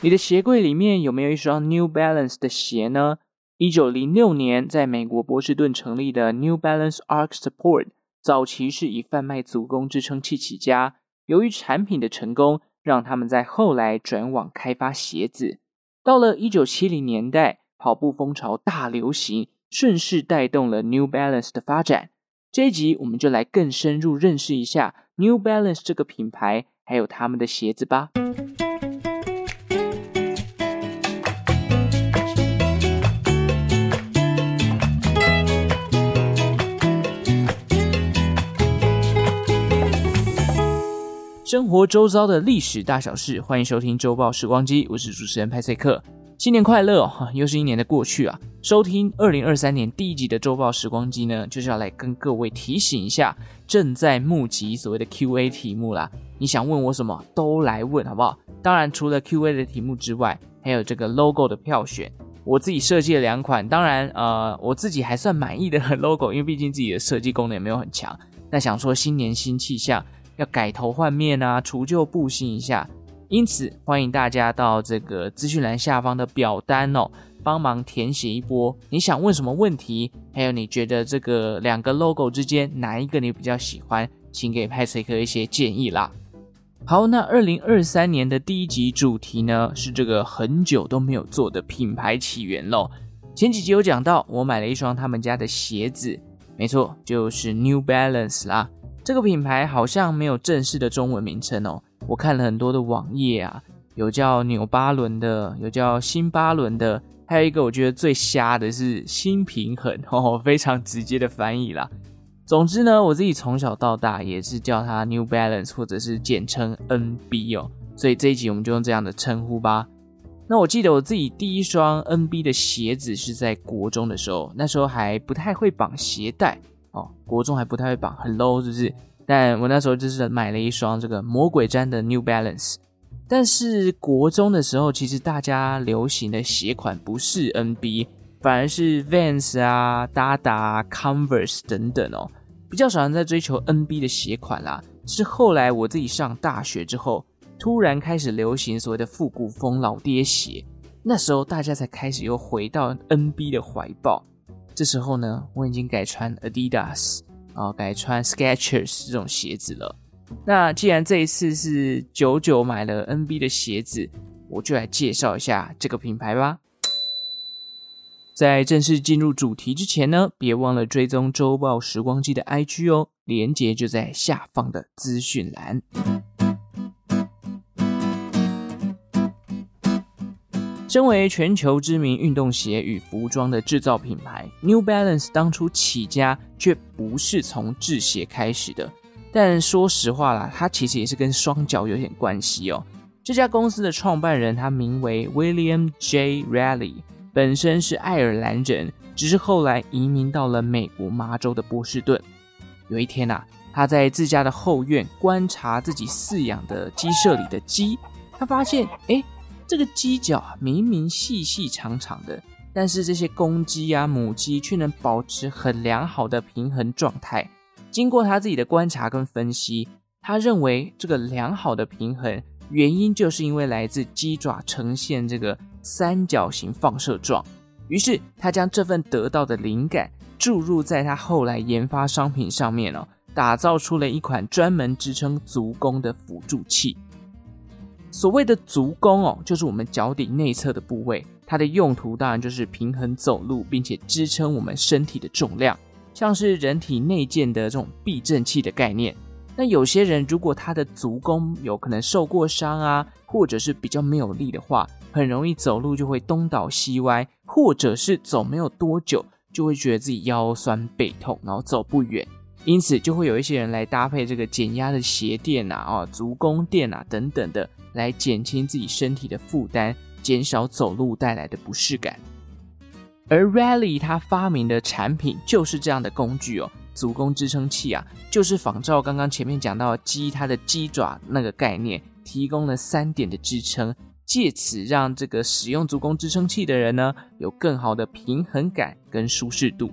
你的鞋柜里面有没有一双 New Balance 的鞋呢？一九零六年在美国波士顿成立的 New Balance Arc Support，早期是以贩卖足弓支撑器起家。由于产品的成功，让他们在后来转往开发鞋子。到了一九七零年代，跑步风潮大流行，顺势带动了 New Balance 的发展。这一集我们就来更深入认识一下 New Balance 这个品牌，还有他们的鞋子吧。生活周遭的历史大小事，欢迎收听周报时光机，我是主持人派翠克。新年快乐哈！又是一年的过去啊。收听二零二三年第一集的周报时光机呢，就是要来跟各位提醒一下，正在募集所谓的 Q&A 题目啦。你想问我什么，都来问好不好？当然，除了 Q&A 的题目之外，还有这个 logo 的票选，我自己设计了两款，当然呃，我自己还算满意的 logo，因为毕竟自己的设计功能也没有很强。那想说新年新气象。要改头换面啊，除旧布新一下，因此欢迎大家到这个资讯栏下方的表单哦，帮忙填写一波。你想问什么问题？还有你觉得这个两个 logo 之间哪一个你比较喜欢？请给派翠克一些建议啦。好，那二零二三年的第一集主题呢，是这个很久都没有做的品牌起源喽。前几集有讲到，我买了一双他们家的鞋子，没错，就是 New Balance 啦。这个品牌好像没有正式的中文名称哦。我看了很多的网页啊，有叫纽巴伦的，有叫新巴伦的，还有一个我觉得最瞎的是新平衡哦，非常直接的翻译啦。总之呢，我自己从小到大也是叫它 New Balance，或者是简称 NB 哦。所以这一集我们就用这样的称呼吧。那我记得我自己第一双 NB 的鞋子是在国中的时候，那时候还不太会绑鞋带。哦，国中还不太会绑，很 low 是不是？但我那时候就是买了一双这个魔鬼毡的 New Balance。但是国中的时候，其实大家流行的鞋款不是 NB，反而是 Vans 啊、Dada、Converse 等等哦，比较少人在追求 NB 的鞋款啦。是后来我自己上大学之后，突然开始流行所谓的复古风老爹鞋，那时候大家才开始又回到 NB 的怀抱。这时候呢，我已经改穿 Adidas 啊，改穿 Skechers 这种鞋子了。那既然这一次是九九买了 NB 的鞋子，我就来介绍一下这个品牌吧。在正式进入主题之前呢，别忘了追踪周报时光机的 IG 哦，连接就在下方的资讯栏。身为全球知名运动鞋与服装的制造品牌，New Balance 当初起家却不是从制鞋开始的。但说实话啦，它其实也是跟双脚有点关系哦。这家公司的创办人他名为 William J. Riley，本身是爱尔兰人，只是后来移民到了美国麻州的波士顿。有一天啊，他在自家的后院观察自己饲养的鸡舍里的鸡，他发现，哎。这个鸡脚，明明细细长长的，但是这些公鸡啊、母鸡却能保持很良好的平衡状态。经过他自己的观察跟分析，他认为这个良好的平衡原因就是因为来自鸡爪呈现这个三角形放射状。于是他将这份得到的灵感注入在他后来研发商品上面哦，打造出了一款专门支撑足弓的辅助器。所谓的足弓哦，就是我们脚底内侧的部位，它的用途当然就是平衡走路，并且支撑我们身体的重量，像是人体内建的这种避震器的概念。那有些人如果他的足弓有可能受过伤啊，或者是比较没有力的话，很容易走路就会东倒西歪，或者是走没有多久就会觉得自己腰酸背痛，然后走不远。因此就会有一些人来搭配这个减压的鞋垫啊、啊足弓垫啊等等的。来减轻自己身体的负担，减少走路带来的不适感。而 Rally 它发明的产品就是这样的工具哦，足弓支撑器啊，就是仿照刚刚前面讲到鸡它的鸡爪那个概念，提供了三点的支撑，借此让这个使用足弓支撑器的人呢，有更好的平衡感跟舒适度。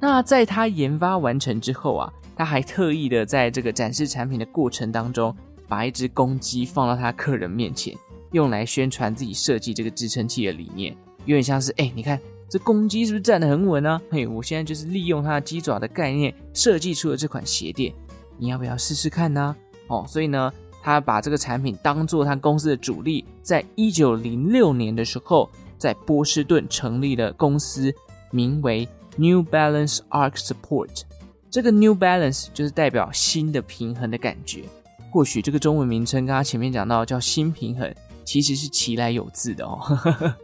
那在他研发完成之后啊，他还特意的在这个展示产品的过程当中，把一只公鸡放到他客人面前，用来宣传自己设计这个支撑器的理念，有点像是哎，你看这公鸡是不是站得很稳啊？嘿，我现在就是利用它鸡爪的概念设计出了这款鞋垫，你要不要试试看呢？哦，所以呢，他把这个产品当做他公司的主力，在一九零六年的时候，在波士顿成立了公司，名为。New Balance Arc Support，这个 New Balance 就是代表新的平衡的感觉。或许这个中文名称，刚刚前面讲到叫新平衡，其实是其来有自的哦。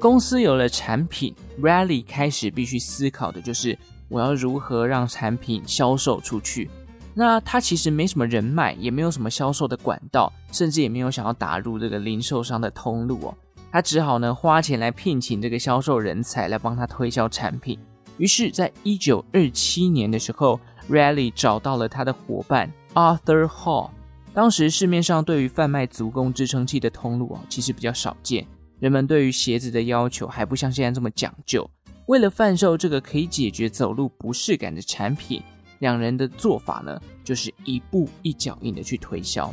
公司有了产品，Rally 开始必须思考的就是我要如何让产品销售出去。那他其实没什么人脉，也没有什么销售的管道，甚至也没有想要打入这个零售商的通路哦。他只好呢花钱来聘请这个销售人才来帮他推销产品。于是，在一九二七年的时候，Raleigh 找到了他的伙伴 Arthur Hall。当时市面上对于贩卖足弓支撑器的通路哦，其实比较少见，人们对于鞋子的要求还不像现在这么讲究。为了贩售这个可以解决走路不适感的产品。两人的做法呢，就是一步一脚印的去推销。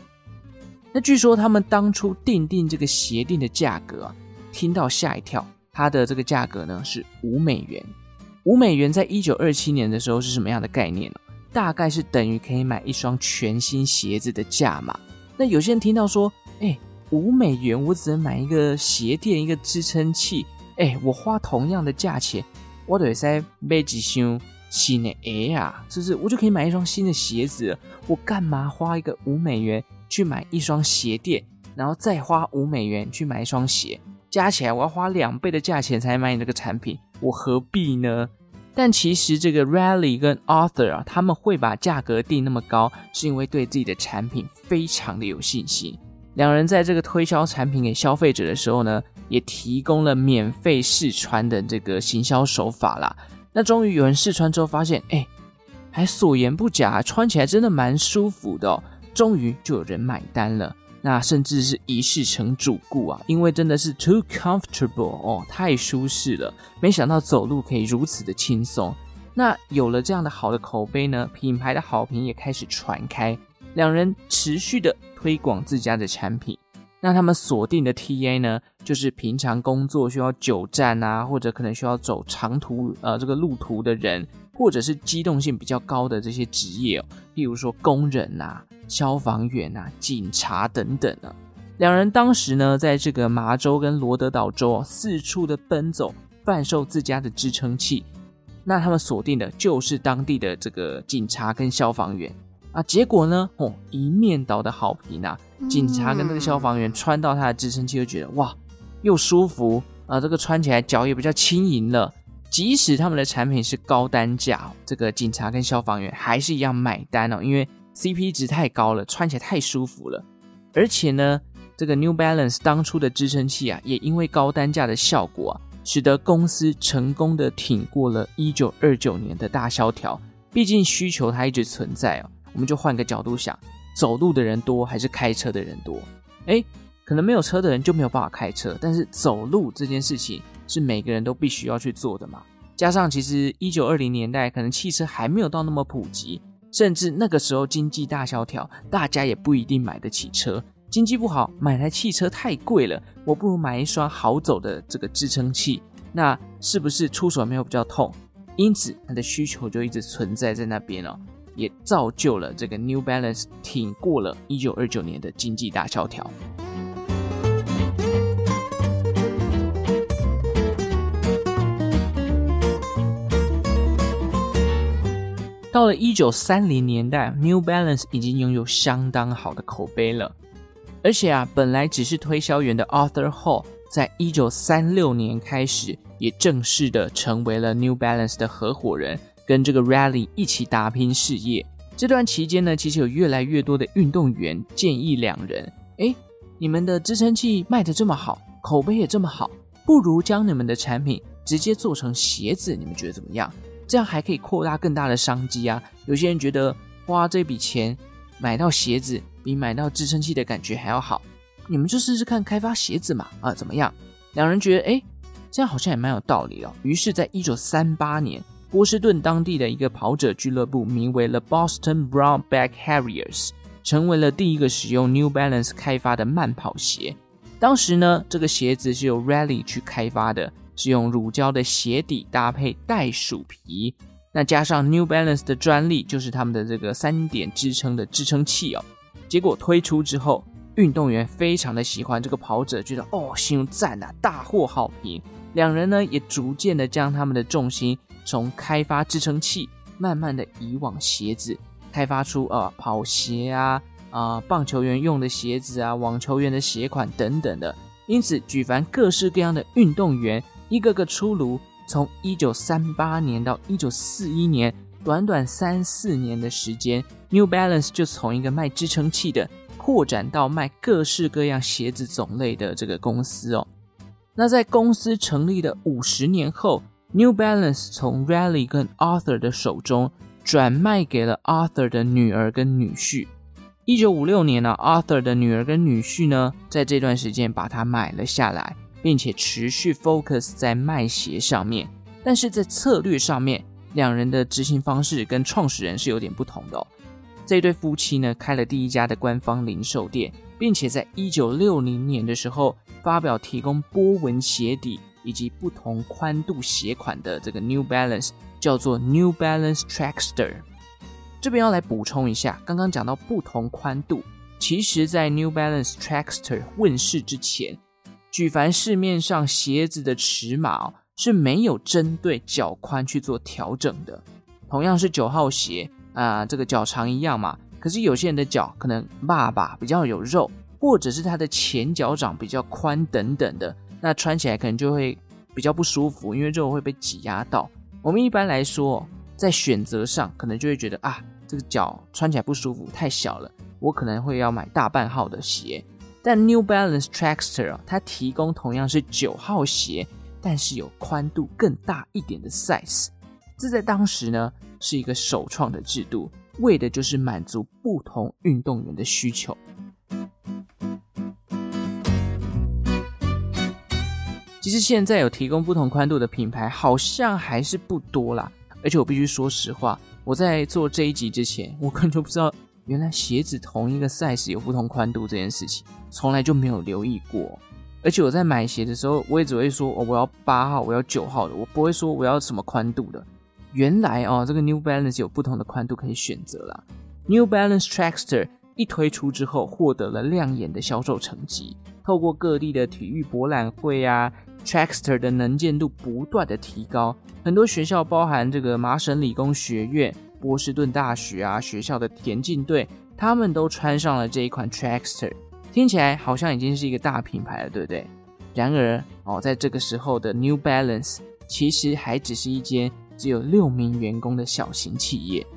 那据说他们当初订定这个鞋垫的价格啊，听到吓一跳。它的这个价格呢是五美元。五美元在一九二七年的时候是什么样的概念呢？大概是等于可以买一双全新鞋子的价码。那有些人听到说，哎，五美元我只能买一个鞋垫，一个支撑器。哎，我花同样的价钱，我得再买几双。新的哎呀，是不是我就可以买一双新的鞋子？我干嘛花一个五美元去买一双鞋垫，然后再花五美元去买一双鞋，加起来我要花两倍的价钱才买你这个产品，我何必呢？但其实这个 Raleigh 跟 Arthur 啊，他们会把价格定那么高，是因为对自己的产品非常的有信心。两人在这个推销产品给消费者的时候呢，也提供了免费试穿的这个行销手法啦。那终于有人试穿之后发现，哎，还所言不假，穿起来真的蛮舒服的哦。终于就有人买单了，那甚至是一试成主顾啊，因为真的是 too comfortable 哦，太舒适了。没想到走路可以如此的轻松。那有了这样的好的口碑呢，品牌的好评也开始传开，两人持续的推广自家的产品。那他们锁定的 TA 呢，就是平常工作需要久站啊，或者可能需要走长途呃这个路途的人，或者是机动性比较高的这些职业哦，例如说工人啊、消防员啊、警察等等啊。两人当时呢，在这个麻州跟罗德岛州啊，四处的奔走，贩售自家的支撑器。那他们锁定的就是当地的这个警察跟消防员。啊，结果呢？哦，一面倒的好评啊！警察跟那个消防员穿到他的支撑器，就觉得哇，又舒服啊，这个穿起来脚也比较轻盈了。即使他们的产品是高单价，这个警察跟消防员还是一样买单哦，因为 CP 值太高了，穿起来太舒服了。而且呢，这个 New Balance 当初的支撑器啊，也因为高单价的效果啊，使得公司成功的挺过了1929年的大萧条。毕竟需求它一直存在哦。我们就换个角度想，走路的人多还是开车的人多？诶，可能没有车的人就没有办法开车，但是走路这件事情是每个人都必须要去做的嘛。加上其实一九二零年代可能汽车还没有到那么普及，甚至那个时候经济大萧条，大家也不一定买得起车。经济不好，买台汽车太贵了，我不如买一双好走的这个支撑器，那是不是出手没有比较痛？因此它的需求就一直存在在那边哦。也造就了这个 New Balance 挺过了1929年的经济大萧条。到了1930年代，New Balance 已经拥有相当好的口碑了。而且啊，本来只是推销员的 Arthur Hall，在1936年开始，也正式的成为了 New Balance 的合伙人。跟这个 Rally 一起打拼事业，这段期间呢，其实有越来越多的运动员建议两人：哎，你们的支撑器卖得这么好，口碑也这么好，不如将你们的产品直接做成鞋子，你们觉得怎么样？这样还可以扩大更大的商机啊！有些人觉得花这笔钱买到鞋子，比买到支撑器的感觉还要好，你们就试试看开发鞋子嘛，啊，怎么样？两人觉得，哎，这样好像也蛮有道理哦。于是，在一九三八年，波士顿当地的一个跑者俱乐部，名为了 Boston Brownback Harriers，成为了第一个使用 New Balance 开发的慢跑鞋。当时呢，这个鞋子是由 Rally 去开发的，是用乳胶的鞋底搭配袋鼠皮。那加上 New Balance 的专利，就是他们的这个三点支撑的支撑器哦。结果推出之后，运动员非常的喜欢，这个跑者觉得哦，形容赞啊，大获好评。两人呢也逐渐的将他们的重心从开发支撑器，慢慢的移往鞋子，开发出呃跑鞋啊啊、棒球员用的鞋子啊，网球员的鞋款等等的。因此，举凡各式各样的运动员，一个个出炉。从一九三八年到一九四一年，短短三四年的时间，New Balance 就从一个卖支撑器的，扩展到卖各式各样鞋子种类的这个公司哦。那在公司成立的五十年后，New Balance 从 Rally 跟 Arthur 的手中转卖给了 Arthur 的女儿跟女婿。一九五六年呢，Arthur 的女儿跟女婿呢，在这段时间把它买了下来。并且持续 focus 在卖鞋上面，但是在策略上面，两人的执行方式跟创始人是有点不同的哦。这对夫妻呢，开了第一家的官方零售店，并且在一九六零年的时候发表提供波纹鞋底以及不同宽度鞋款的这个 New Balance，叫做 New Balance Trackster。这边要来补充一下，刚刚讲到不同宽度，其实在 New Balance Trackster 问世之前。举凡市面上鞋子的尺码哦，是没有针对脚宽去做调整的。同样是九号鞋啊，这个脚长一样嘛。可是有些人的脚可能爸爸比较有肉，或者是他的前脚掌比较宽等等的，那穿起来可能就会比较不舒服，因为肉会被挤压到。我们一般来说在选择上，可能就会觉得啊，这个脚穿起来不舒服，太小了，我可能会要买大半号的鞋。但 New Balance Trackster 它提供同样是九号鞋，但是有宽度更大一点的 size。这在当时呢是一个首创的制度，为的就是满足不同运动员的需求。实现在有提供不同宽度的品牌，好像还是不多啦。而且我必须说实话，我在做这一集之前，我根本就不知道。原来鞋子同一个 size 有不同宽度这件事情，从来就没有留意过。而且我在买鞋的时候，我也只会说哦，我要八号，我要九号的，我不会说我要什么宽度的。原来哦，这个 New Balance 有不同的宽度可以选择啦。New Balance Trackster 一推出之后，获得了亮眼的销售成绩。透过各地的体育博览会啊，Trackster 的能见度不断的提高，很多学校，包含这个麻省理工学院。波士顿大学啊，学校的田径队，他们都穿上了这一款 Trackster，听起来好像已经是一个大品牌了，对不对？然而哦，在这个时候的 New Balance 其实还只是一间只有六名员工的小型企业。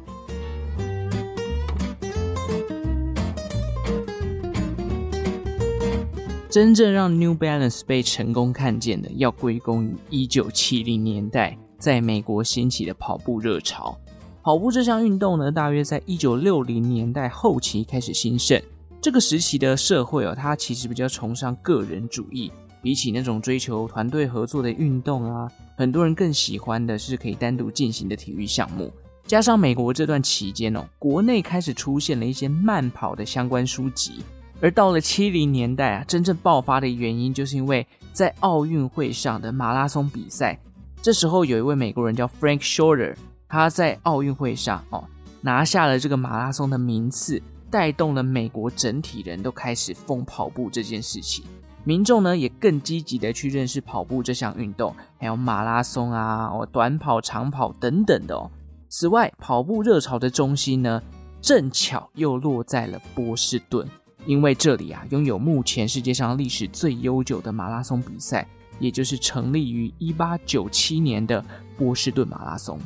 真正让 New Balance 被成功看见的，要归功于一九七零年代在美国兴起的跑步热潮。跑步这项运动呢，大约在一九六零年代后期开始兴盛。这个时期的社会哦，它其实比较崇尚个人主义，比起那种追求团队合作的运动啊，很多人更喜欢的是可以单独进行的体育项目。加上美国这段期间哦，国内开始出现了一些慢跑的相关书籍。而到了七零年代啊，真正爆发的原因就是因为在奥运会上的马拉松比赛，这时候有一位美国人叫 Frank Shorter。他在奥运会上哦，拿下了这个马拉松的名次，带动了美国整体人都开始疯跑步这件事情。民众呢也更积极的去认识跑步这项运动，还有马拉松啊、哦短跑、长跑等等的哦。此外，跑步热潮的中心呢，正巧又落在了波士顿，因为这里啊拥有目前世界上历史最悠久的马拉松比赛，也就是成立于一八九七年的波士顿马拉松。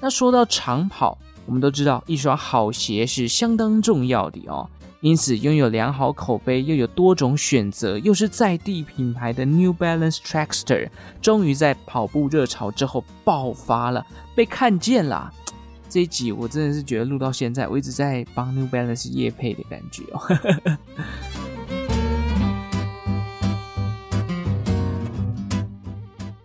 那说到长跑，我们都知道一双好鞋是相当重要的哦。因此，拥有良好口碑又有多种选择，又是在地品牌的 New Balance Trackster，终于在跑步热潮之后爆发了，被看见了。这一集我真的是觉得录到现在，我一直在帮 New Balance 业配的感觉哦。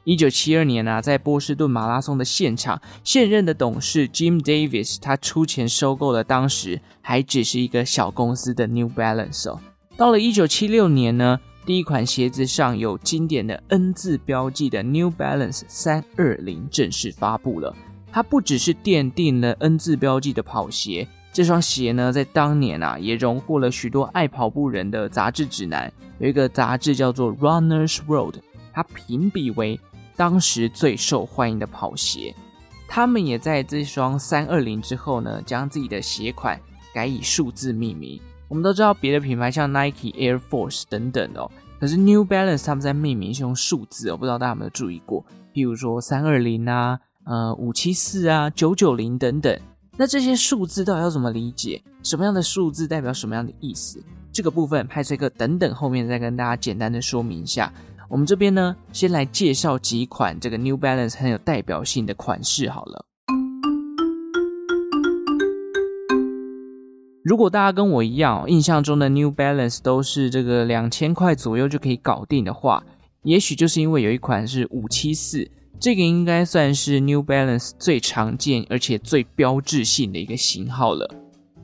一九七二年啊，在波士顿马拉松的现场，现任的董事 Jim Davis 他出钱收购了当时还只是一个小公司的 New Balance 哦。到了一九七六年呢，第一款鞋子上有经典的 N 字标记的 New Balance 三二零正式发布了。它不只是奠定了 N 字标记的跑鞋，这双鞋呢，在当年啊，也荣获了许多爱跑步人的杂志指南。有一个杂志叫做 Runner's World，它评比为当时最受欢迎的跑鞋，他们也在这双三二零之后呢，将自己的鞋款改以数字命名。我们都知道别的品牌像 Nike、Air Force 等等哦，可是 New Balance 他们在命名是用数字哦，不知道大家有没有注意过？譬如说三二零啊，呃五七四啊，九九零等等。那这些数字到底要怎么理解？什么样的数字代表什么样的意思？这个部分派翠克等等后面再跟大家简单的说明一下。我们这边呢，先来介绍几款这个 New Balance 很有代表性的款式好了。如果大家跟我一样，印象中的 New Balance 都是这个两千块左右就可以搞定的话，也许就是因为有一款是五七四，这个应该算是 New Balance 最常见而且最标志性的一个型号了。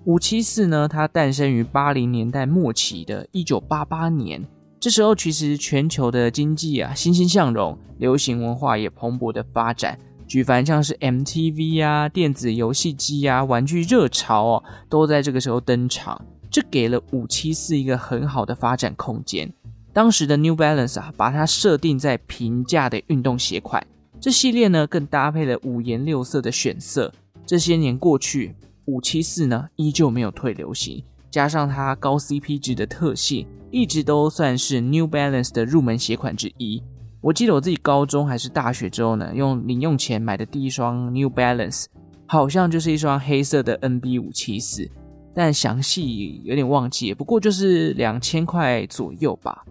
五七四呢，它诞生于八零年代末期的一九八八年。这时候，其实全球的经济啊欣欣向荣，流行文化也蓬勃的发展。举凡像是 MTV 啊、电子游戏机啊、玩具热潮哦，都在这个时候登场。这给了五七四一个很好的发展空间。当时的 New Balance 啊，把它设定在平价的运动鞋款。这系列呢，更搭配了五颜六色的选色。这些年过去，五七四呢依旧没有退流行。加上它高 CP 值的特性，一直都算是 New Balance 的入门鞋款之一。我记得我自己高中还是大学之后呢，用零用钱买的第一双 New Balance，好像就是一双黑色的 NB 五七四，但详细有点忘记，不过就是两千块左右吧。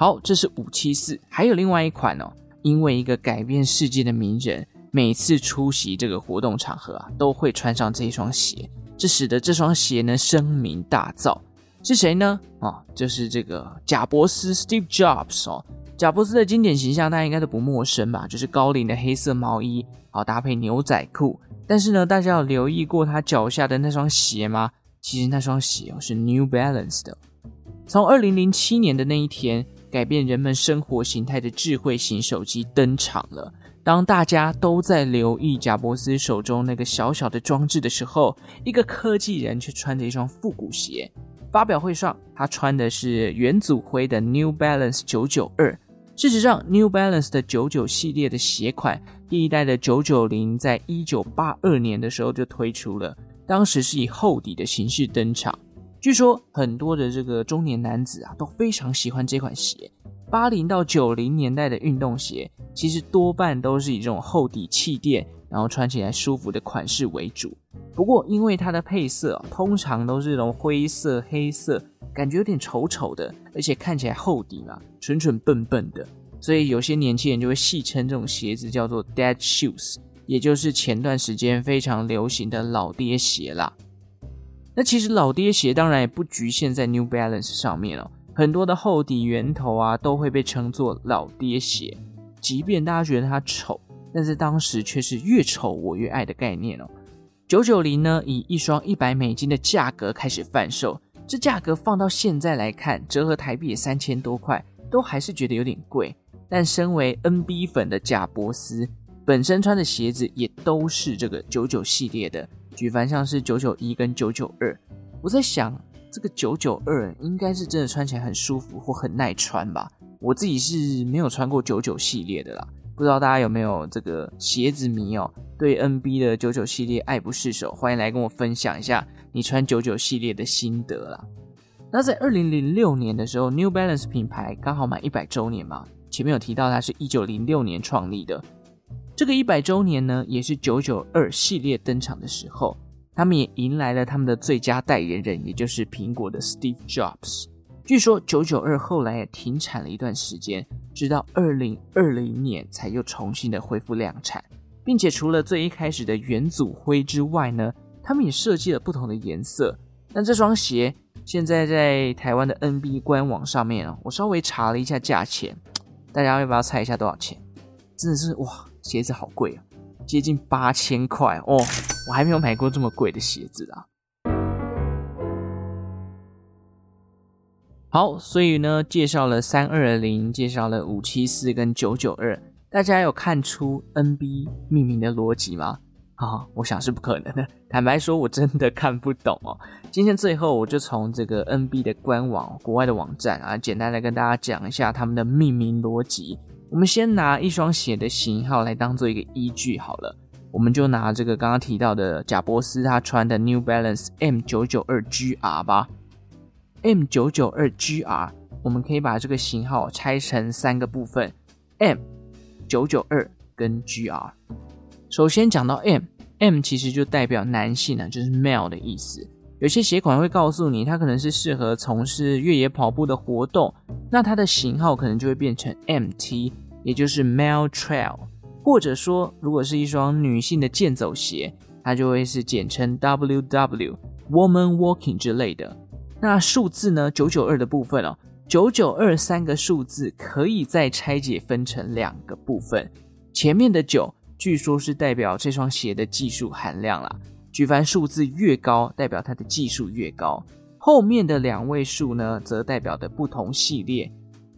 好，这是五七四，还有另外一款哦，因为一个改变世界的名人。每次出席这个活动场合啊，都会穿上这一双鞋，这使得这双鞋呢声名大噪。是谁呢？哦，就是这个贾伯斯 （Steve Jobs） 哦。贾伯斯的经典形象大家应该都不陌生吧？就是高领的黑色毛衣，好搭配牛仔裤。但是呢，大家有留意过他脚下的那双鞋吗？其实那双鞋哦是 New Balance 的。从二零零七年的那一天，改变人们生活形态的智慧型手机登场了。当大家都在留意贾伯斯手中那个小小的装置的时候，一个科技人却穿着一双复古鞋。发表会上，他穿的是元祖灰的 New Balance 992。事实上，New Balance 的99系列的鞋款，第一代的990在1982年的时候就推出了，当时是以厚底的形式登场。据说很多的这个中年男子啊，都非常喜欢这款鞋。八零到九零年代的运动鞋，其实多半都是以这种厚底气垫，然后穿起来舒服的款式为主。不过，因为它的配色通常都是这种灰色、黑色，感觉有点丑丑的，而且看起来厚底嘛，蠢蠢笨笨的，所以有些年轻人就会戏称这种鞋子叫做 “dead shoes”，也就是前段时间非常流行的老爹鞋啦。那其实老爹鞋当然也不局限在 New Balance 上面哦。很多的厚底圆头啊，都会被称作老爹鞋。即便大家觉得它丑，但是当时却是越丑我越爱的概念哦。九九零呢，以一双一百美金的价格开始贩售，这价格放到现在来看，折合台币也三千多块，都还是觉得有点贵。但身为 NB 粉的贾伯斯，本身穿的鞋子也都是这个九九系列的，举凡像是九九一跟九九二。我在想。这个九九二应该是真的穿起来很舒服或很耐穿吧？我自己是没有穿过九九系列的啦，不知道大家有没有这个鞋子迷哦？对 NB 的九九系列爱不释手，欢迎来跟我分享一下你穿九九系列的心得啦。那在二零零六年的时候，New Balance 品牌刚好满一百周年嘛，前面有提到它是一九零六年创立的，这个一百周年呢，也是九九二系列登场的时候。他们也迎来了他们的最佳代言人，也就是苹果的 Steve Jobs。据说九九二后来也停产了一段时间，直到二零二零年才又重新的恢复量产，并且除了最一开始的元祖灰之外呢，他们也设计了不同的颜色，那这双鞋现在在台湾的 NB 官网上面哦，我稍微查了一下价钱，大家要不要猜一下多少钱？真的是哇，鞋子好贵啊，接近八千块哦，我还没有买过这么贵的鞋子啊。好，所以呢，介绍了三二零，介绍了五七四跟九九二，大家有看出 NB 命名的逻辑吗？啊，我想是不可能的。坦白说，我真的看不懂哦。今天最后，我就从这个 NB 的官网、国外的网站啊，简单的跟大家讲一下他们的命名逻辑。我们先拿一双鞋的型号来当做一个依据好了，我们就拿这个刚刚提到的贾伯斯他穿的 New Balance M 九九二 GR 吧。M 九九二 GR，我们可以把这个型号拆成三个部分：M 九九二跟 GR。首先讲到 M，M 其实就代表男性啊，就是 male 的意思。有些鞋款会告诉你，它可能是适合从事越野跑步的活动，那它的型号可能就会变成 MT，也就是 male trail。或者说，如果是一双女性的健走鞋，它就会是简称 WW，woman walking 之类的。那数字呢？九九二的部分哦，九九二三个数字可以再拆解分成两个部分。前面的九，据说是代表这双鞋的技术含量啦。举凡数字越高，代表它的技术越高。后面的两位数呢，则代表的不同系列。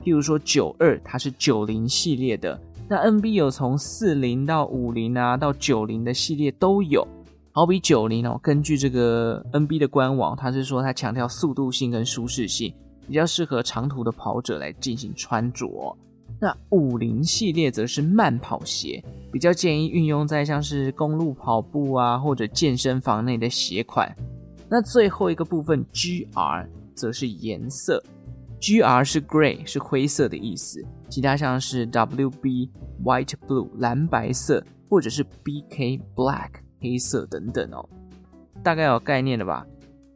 譬如说九二，它是九零系列的。那 NB 有从四零到五零啊，到九零的系列都有。好比九零哦，根据这个 NB 的官网，它是说它强调速度性跟舒适性，比较适合长途的跑者来进行穿着。那五零系列则是慢跑鞋，比较建议运用在像是公路跑步啊或者健身房内的鞋款。那最后一个部分 GR 则是颜色，GR 是 gray 是灰色的意思，其他像是 WB white blue 蓝白色或者是 BK black。黑色等等哦，大概有概念了吧？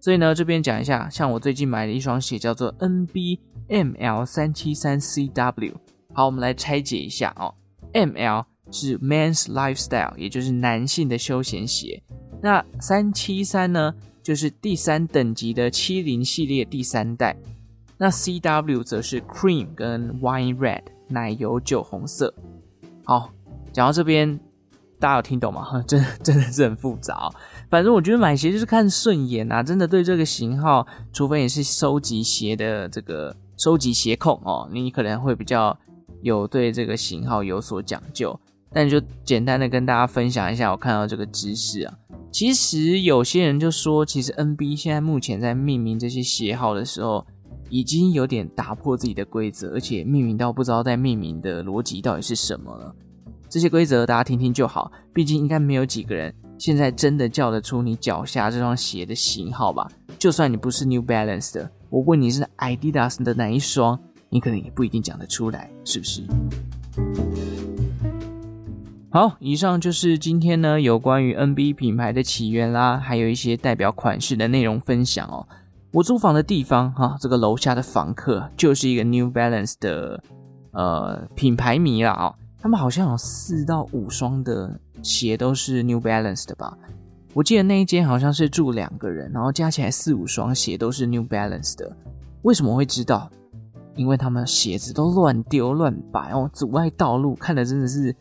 所以呢，这边讲一下，像我最近买的一双鞋叫做 NB ML 三七三 CW。好，我们来拆解一下哦。ML 是 Men's Lifestyle，也就是男性的休闲鞋。那三七三呢，就是第三等级的七零系列第三代。那 CW 则是 Cream 跟 Wine Red 奶油酒红色。好，讲到这边。大家有听懂吗？真的真的是很复杂。反正我觉得买鞋就是看顺眼啊，真的对这个型号，除非你是收集鞋的这个收集鞋控哦，你可能会比较有对这个型号有所讲究。但就简单的跟大家分享一下我看到这个知识啊。其实有些人就说，其实 NB 现在目前在命名这些鞋号的时候，已经有点打破自己的规则，而且命名到不知道在命名的逻辑到底是什么了。这些规则大家听听就好，毕竟应该没有几个人现在真的叫得出你脚下这双鞋的型号吧？就算你不是 New Balance 的，我问你是 Adidas 的哪一双，你可能也不一定讲得出来，是不是？好，以上就是今天呢有关于 NB 品牌的起源啦，还有一些代表款式的内容分享哦。我租房的地方哈，这个楼下的房客就是一个 New Balance 的呃品牌迷啦啊。他们好像有四到五双的鞋都是 New Balance 的吧？我记得那一间好像是住两个人，然后加起来四五双鞋都是 New Balance 的。为什么会知道？因为他们鞋子都乱丢乱摆哦，阻碍道路，看的真的是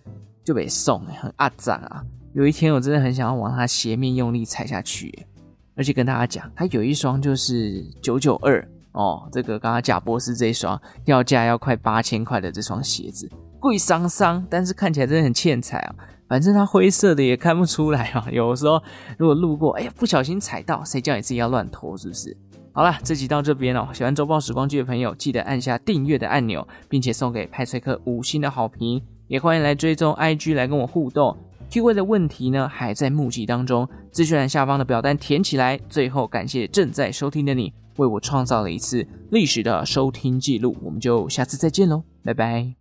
就被送，很阿脏啊！有一天我真的很想要往他鞋面用力踩下去，而且跟大家讲，他有一双就是九九二哦，这个刚刚贾博士这一双要价要快八千块的这双鞋子。贵桑桑，但是看起来真的很欠踩啊！反正它灰色的也看不出来啊。有时候如果路过，哎呀，不小心踩到，谁叫你自己要乱脱，是不是？好啦，这集到这边哦。喜欢周报时光机的朋友，记得按下订阅的按钮，并且送给派翠克五星的好评。也欢迎来追踪 IG 来跟我互动。Q&A 的问题呢，还在募集当中，资讯栏下方的表单填起来。最后，感谢正在收听的你，为我创造了一次历史的收听记录。我们就下次再见喽，拜拜。